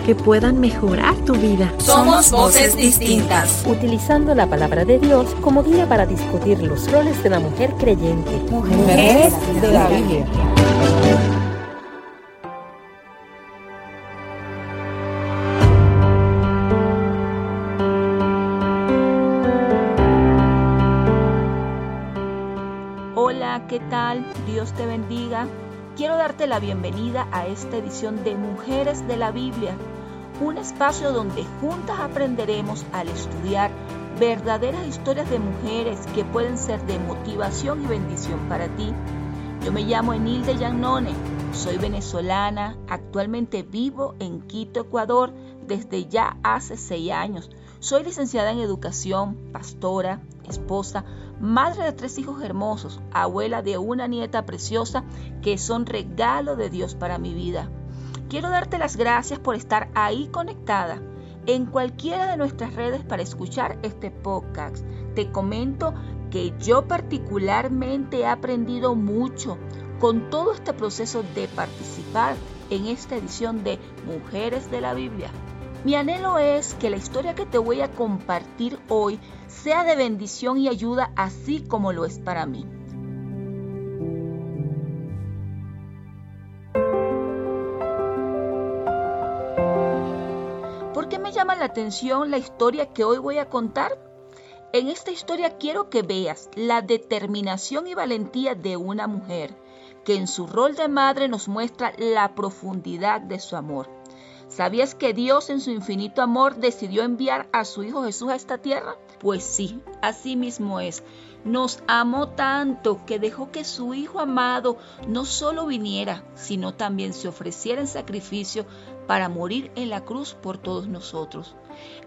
que puedan mejorar tu vida. Somos voces distintas. Utilizando la palabra de Dios como guía para discutir los roles de la mujer creyente. Mujeres de la Biblia. Hola, ¿qué tal? Dios te bendiga. Quiero darte la bienvenida a esta edición de Mujeres de la Biblia, un espacio donde juntas aprenderemos al estudiar verdaderas historias de mujeres que pueden ser de motivación y bendición para ti. Yo me llamo Enilde Yannone, soy venezolana, actualmente vivo en Quito, Ecuador, desde ya hace seis años. Soy licenciada en educación, pastora, esposa, madre de tres hijos hermosos, abuela de una nieta preciosa que son regalo de Dios para mi vida. Quiero darte las gracias por estar ahí conectada en cualquiera de nuestras redes para escuchar este podcast. Te comento que yo particularmente he aprendido mucho con todo este proceso de participar en esta edición de Mujeres de la Biblia. Mi anhelo es que la historia que te voy a compartir hoy sea de bendición y ayuda así como lo es para mí. ¿Por qué me llama la atención la historia que hoy voy a contar? En esta historia quiero que veas la determinación y valentía de una mujer que en su rol de madre nos muestra la profundidad de su amor ¿Sabías que Dios en su infinito amor decidió enviar a su Hijo Jesús a esta tierra? Pues sí, así mismo es. Nos amó tanto que dejó que su Hijo amado no solo viniera, sino también se ofreciera en sacrificio para morir en la cruz por todos nosotros.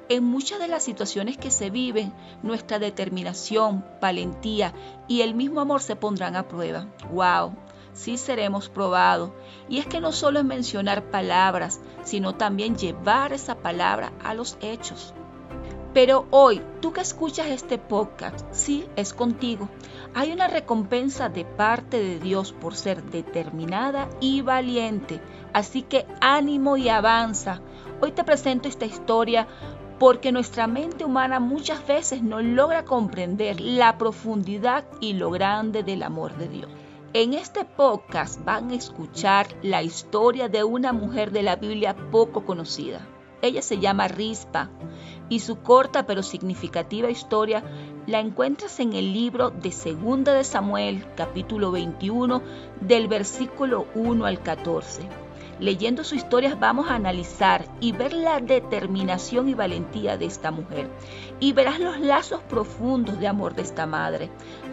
En muchas de las situaciones que se viven, nuestra determinación, valentía y el mismo amor se pondrán a prueba. ¡Wow! Sí seremos probados. Y es que no solo es mencionar palabras, sino también llevar esa palabra a los hechos. Pero hoy, tú que escuchas este podcast, sí, es contigo. Hay una recompensa de parte de Dios por ser determinada y valiente. Así que ánimo y avanza. Hoy te presento esta historia porque nuestra mente humana muchas veces no logra comprender la profundidad y lo grande del amor de Dios. En este podcast van a escuchar la historia de una mujer de la Biblia poco conocida. Ella se llama Rispa y su corta pero significativa historia la encuentras en el libro de Segunda de Samuel, capítulo 21, del versículo 1 al 14. Leyendo su historia vamos a analizar y ver la determinación y valentía de esta mujer. Y verás los lazos profundos de amor de esta madre.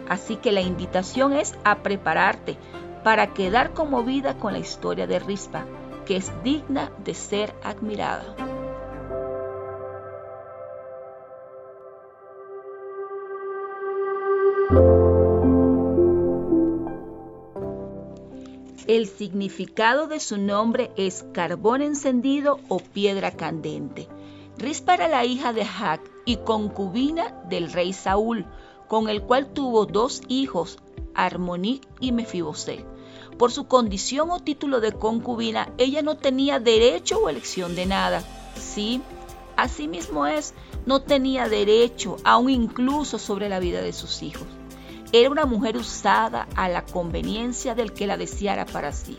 Así que la invitación es a prepararte para quedar conmovida con la historia de Rispa, que es digna de ser admirada. El significado de su nombre es carbón encendido o piedra candente. Rispa era la hija de Hac y concubina del rey Saúl, con el cual tuvo dos hijos, Armonic y Mefiboset. Por su condición o título de concubina, ella no tenía derecho o elección de nada. Sí, así mismo es, no tenía derecho, aún incluso sobre la vida de sus hijos. Era una mujer usada a la conveniencia del que la deseara para sí.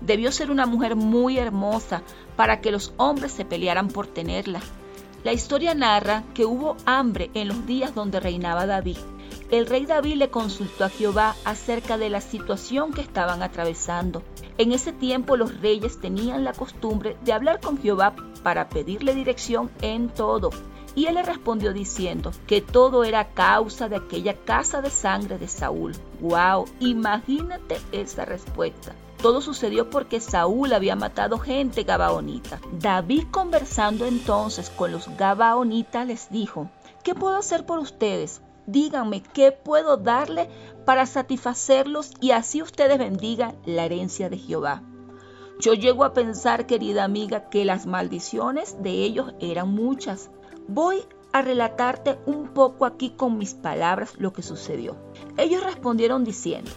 Debió ser una mujer muy hermosa para que los hombres se pelearan por tenerla. La historia narra que hubo hambre en los días donde reinaba David. El rey David le consultó a Jehová acerca de la situación que estaban atravesando. En ese tiempo los reyes tenían la costumbre de hablar con Jehová para pedirle dirección en todo. Y él le respondió diciendo que todo era causa de aquella casa de sangre de Saúl. ¡Wow! Imagínate esa respuesta. Todo sucedió porque Saúl había matado gente gabaonita. David conversando entonces con los gabaonitas les dijo, ¿qué puedo hacer por ustedes? Díganme qué puedo darle para satisfacerlos y así ustedes bendigan la herencia de Jehová. Yo llego a pensar, querida amiga, que las maldiciones de ellos eran muchas. Voy a relatarte un poco aquí con mis palabras lo que sucedió. Ellos respondieron diciendo,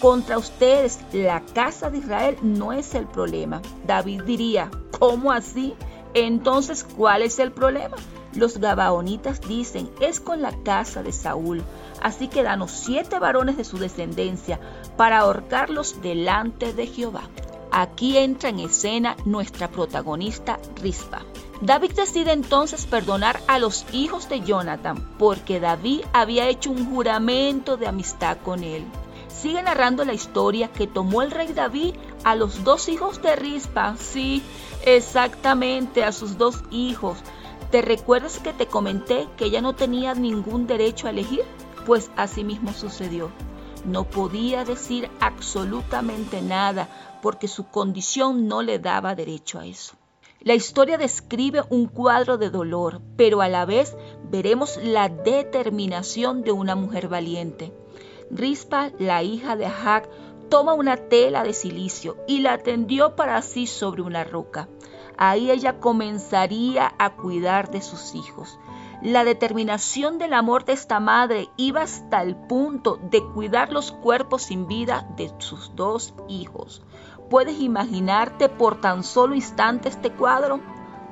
contra ustedes la casa de Israel no es el problema. David diría, ¿cómo así? Entonces, ¿cuál es el problema? Los gabaonitas dicen, es con la casa de Saúl. Así que danos siete varones de su descendencia para ahorcarlos delante de Jehová. Aquí entra en escena nuestra protagonista Rispa. David decide entonces perdonar a los hijos de Jonathan porque David había hecho un juramento de amistad con él. Sigue narrando la historia que tomó el rey David a los dos hijos de Rispa, sí, exactamente a sus dos hijos. ¿Te recuerdas que te comenté que ella no tenía ningún derecho a elegir? Pues así mismo sucedió. No podía decir absolutamente nada porque su condición no le daba derecho a eso. La historia describe un cuadro de dolor, pero a la vez veremos la determinación de una mujer valiente. Rispa, la hija de Ahag, toma una tela de silicio y la tendió para sí sobre una roca. Ahí ella comenzaría a cuidar de sus hijos. La determinación del amor de esta madre iba hasta el punto de cuidar los cuerpos sin vida de sus dos hijos. ¿Puedes imaginarte por tan solo instante este cuadro?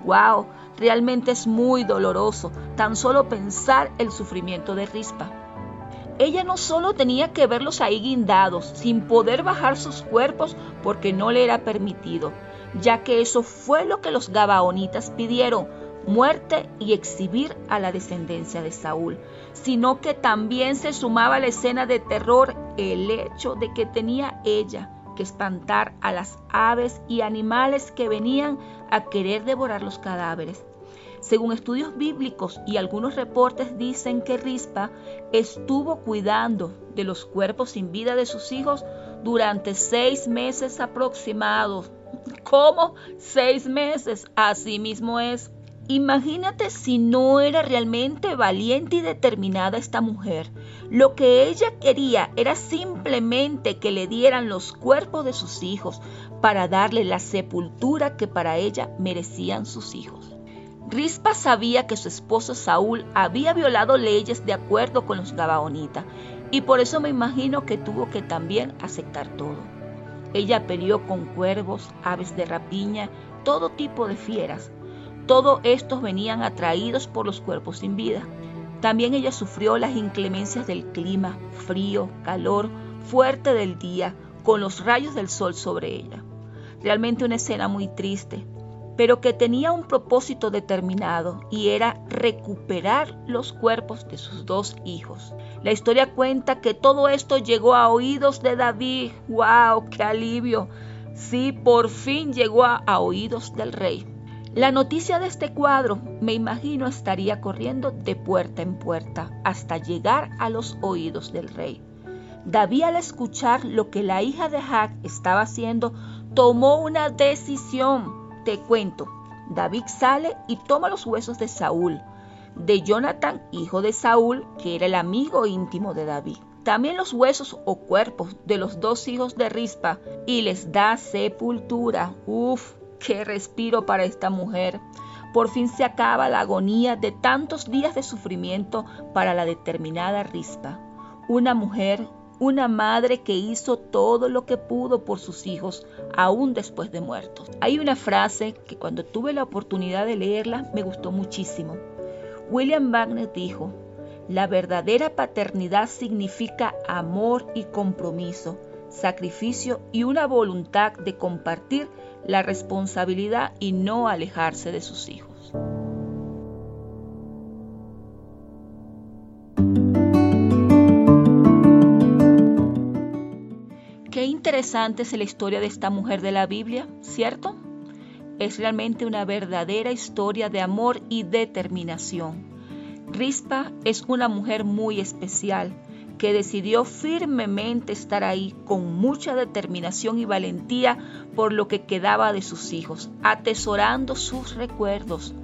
¡Wow! Realmente es muy doloroso tan solo pensar el sufrimiento de Rispa. Ella no solo tenía que verlos ahí guindados, sin poder bajar sus cuerpos porque no le era permitido, ya que eso fue lo que los gabaonitas pidieron, muerte y exhibir a la descendencia de Saúl, sino que también se sumaba a la escena de terror el hecho de que tenía ella que espantar a las aves y animales que venían a querer devorar los cadáveres. Según estudios bíblicos y algunos reportes dicen que Rispa estuvo cuidando de los cuerpos sin vida de sus hijos durante seis meses aproximados. ¿Cómo? Seis meses. Así mismo es. Imagínate si no era realmente valiente y determinada esta mujer. Lo que ella quería era simplemente que le dieran los cuerpos de sus hijos para darle la sepultura que para ella merecían sus hijos. Rispa sabía que su esposo Saúl había violado leyes de acuerdo con los Gabaonitas y por eso me imagino que tuvo que también aceptar todo. Ella peleó con cuervos, aves de rapiña, todo tipo de fieras todos estos venían atraídos por los cuerpos sin vida. También ella sufrió las inclemencias del clima, frío, calor, fuerte del día, con los rayos del sol sobre ella. Realmente una escena muy triste, pero que tenía un propósito determinado y era recuperar los cuerpos de sus dos hijos. La historia cuenta que todo esto llegó a oídos de David. ¡Wow! ¡Qué alivio! Sí, por fin llegó a, a oídos del rey. La noticia de este cuadro, me imagino, estaría corriendo de puerta en puerta hasta llegar a los oídos del rey. David al escuchar lo que la hija de Hack estaba haciendo, tomó una decisión. Te cuento, David sale y toma los huesos de Saúl, de Jonathan, hijo de Saúl, que era el amigo íntimo de David. También los huesos o cuerpos de los dos hijos de Rispa y les da sepultura. Uf, Qué respiro para esta mujer. Por fin se acaba la agonía de tantos días de sufrimiento para la determinada rispa. Una mujer, una madre que hizo todo lo que pudo por sus hijos, aún después de muertos. Hay una frase que cuando tuve la oportunidad de leerla me gustó muchísimo. William Wagner dijo, la verdadera paternidad significa amor y compromiso, sacrificio y una voluntad de compartir la responsabilidad y no alejarse de sus hijos. Qué interesante es la historia de esta mujer de la Biblia, ¿cierto? Es realmente una verdadera historia de amor y determinación. Rispa es una mujer muy especial que decidió firmemente estar ahí con mucha determinación y valentía por lo que quedaba de sus hijos, atesorando sus recuerdos.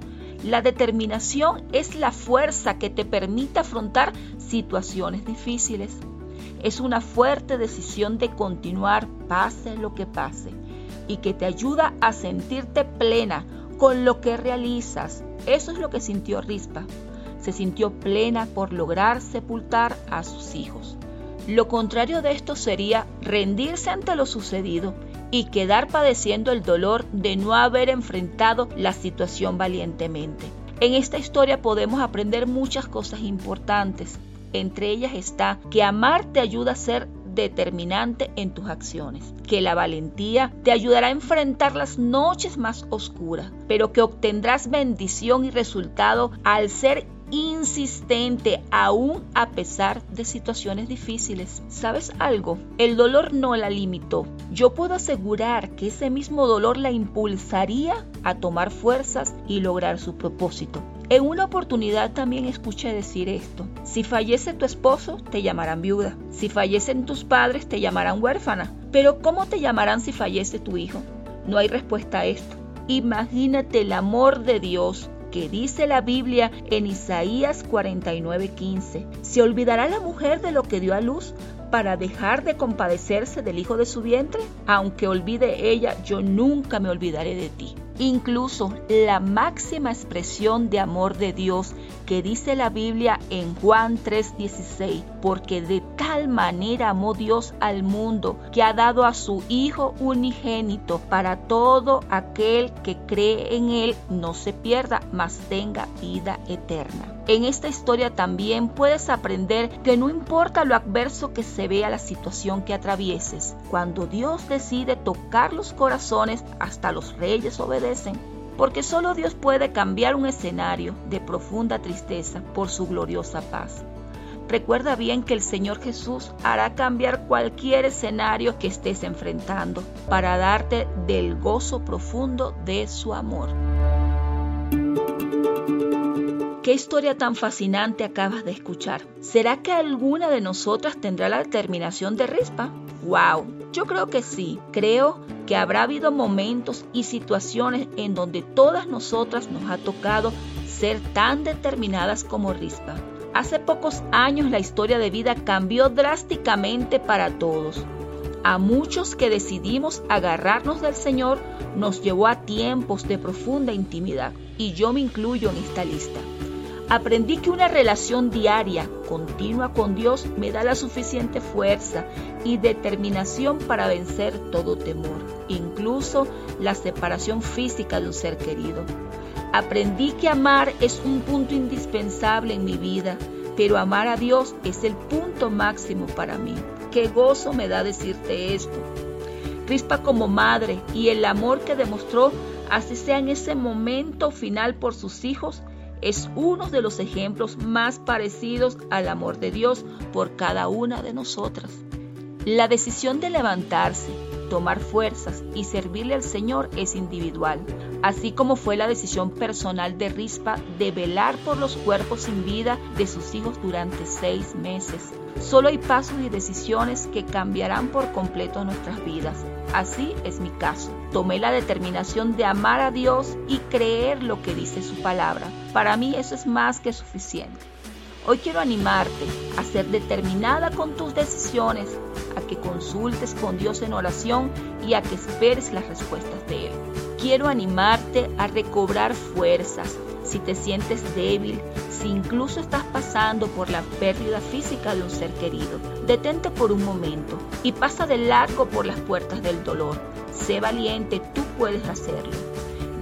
La determinación es la fuerza que te permite afrontar situaciones difíciles. Es una fuerte decisión de continuar pase lo que pase y que te ayuda a sentirte plena con lo que realizas. Eso es lo que sintió Rispa se sintió plena por lograr sepultar a sus hijos. Lo contrario de esto sería rendirse ante lo sucedido y quedar padeciendo el dolor de no haber enfrentado la situación valientemente. En esta historia podemos aprender muchas cosas importantes. Entre ellas está que amar te ayuda a ser determinante en tus acciones, que la valentía te ayudará a enfrentar las noches más oscuras, pero que obtendrás bendición y resultado al ser insistente aún a pesar de situaciones difíciles. ¿Sabes algo? El dolor no la limitó. Yo puedo asegurar que ese mismo dolor la impulsaría a tomar fuerzas y lograr su propósito. En una oportunidad también escuché decir esto. Si fallece tu esposo, te llamarán viuda. Si fallecen tus padres, te llamarán huérfana. Pero ¿cómo te llamarán si fallece tu hijo? No hay respuesta a esto. Imagínate el amor de Dios que dice la Biblia en Isaías 49:15. ¿Se olvidará la mujer de lo que dio a luz para dejar de compadecerse del hijo de su vientre? Aunque olvide ella, yo nunca me olvidaré de ti. Incluso la máxima expresión de amor de Dios que dice la Biblia en Juan 3:16, porque de tal manera amó Dios al mundo que ha dado a su Hijo unigénito para todo aquel que cree en Él no se pierda, mas tenga vida eterna. En esta historia también puedes aprender que no importa lo adverso que se vea la situación que atravieses, cuando Dios decide tocar los corazones, hasta los reyes obedecen, porque solo Dios puede cambiar un escenario de profunda tristeza por su gloriosa paz. Recuerda bien que el Señor Jesús hará cambiar cualquier escenario que estés enfrentando para darte del gozo profundo de su amor. ¿Qué historia tan fascinante acabas de escuchar? ¿Será que alguna de nosotras tendrá la determinación de Rispa? ¡Wow! Yo creo que sí. Creo que habrá habido momentos y situaciones en donde todas nosotras nos ha tocado ser tan determinadas como Rispa. Hace pocos años la historia de vida cambió drásticamente para todos. A muchos que decidimos agarrarnos del Señor nos llevó a tiempos de profunda intimidad y yo me incluyo en esta lista. Aprendí que una relación diaria, continua con Dios, me da la suficiente fuerza y determinación para vencer todo temor, incluso la separación física de un ser querido. Aprendí que amar es un punto indispensable en mi vida, pero amar a Dios es el punto máximo para mí. Qué gozo me da decirte esto. Rispa como madre y el amor que demostró, así sea en ese momento final por sus hijos, es uno de los ejemplos más parecidos al amor de Dios por cada una de nosotras. La decisión de levantarse, tomar fuerzas y servirle al Señor es individual, así como fue la decisión personal de Rispa de velar por los cuerpos sin vida de sus hijos durante seis meses. Solo hay pasos y decisiones que cambiarán por completo nuestras vidas. Así es mi caso. Tomé la determinación de amar a Dios y creer lo que dice su palabra. Para mí eso es más que suficiente. Hoy quiero animarte a ser determinada con tus decisiones, a que consultes con Dios en oración y a que esperes las respuestas de Él. Quiero animarte a recobrar fuerzas si te sientes débil, si incluso estás pasando por la pérdida física de un ser querido. Detente por un momento y pasa de largo por las puertas del dolor. Sé valiente, tú puedes hacerlo.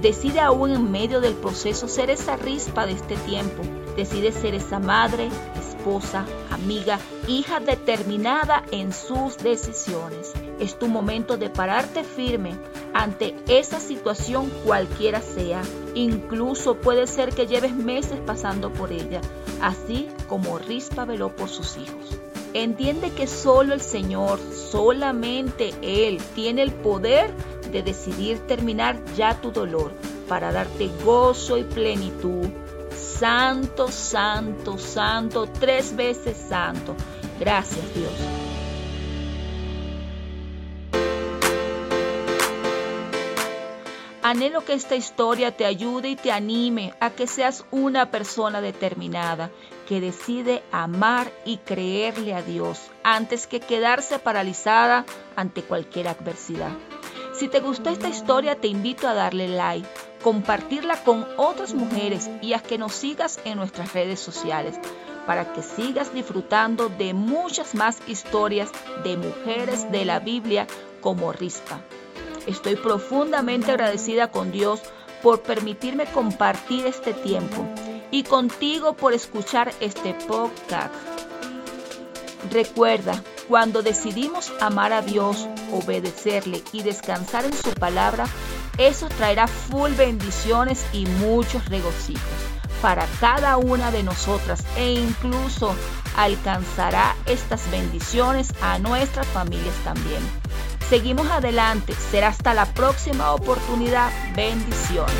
Decide aún en medio del proceso ser esa rispa de este tiempo Decide ser esa madre, esposa, amiga, hija determinada en sus decisiones. Es tu momento de pararte firme ante esa situación cualquiera sea. Incluso puede ser que lleves meses pasando por ella, así como Rispa veló por sus hijos. Entiende que solo el Señor, solamente Él, tiene el poder de decidir terminar ya tu dolor para darte gozo y plenitud santo, santo, santo, tres veces santo. Gracias Dios. Anhelo que esta historia te ayude y te anime a que seas una persona determinada, que decide amar y creerle a Dios antes que quedarse paralizada ante cualquier adversidad. Si te gustó esta historia, te invito a darle like, compartirla con otras mujeres y a que nos sigas en nuestras redes sociales para que sigas disfrutando de muchas más historias de mujeres de la Biblia como Rispa. Estoy profundamente agradecida con Dios por permitirme compartir este tiempo y contigo por escuchar este podcast. Recuerda, cuando decidimos amar a Dios, obedecerle y descansar en su palabra, eso traerá full bendiciones y muchos regocijos para cada una de nosotras e incluso alcanzará estas bendiciones a nuestras familias también. Seguimos adelante, será hasta la próxima oportunidad. Bendiciones.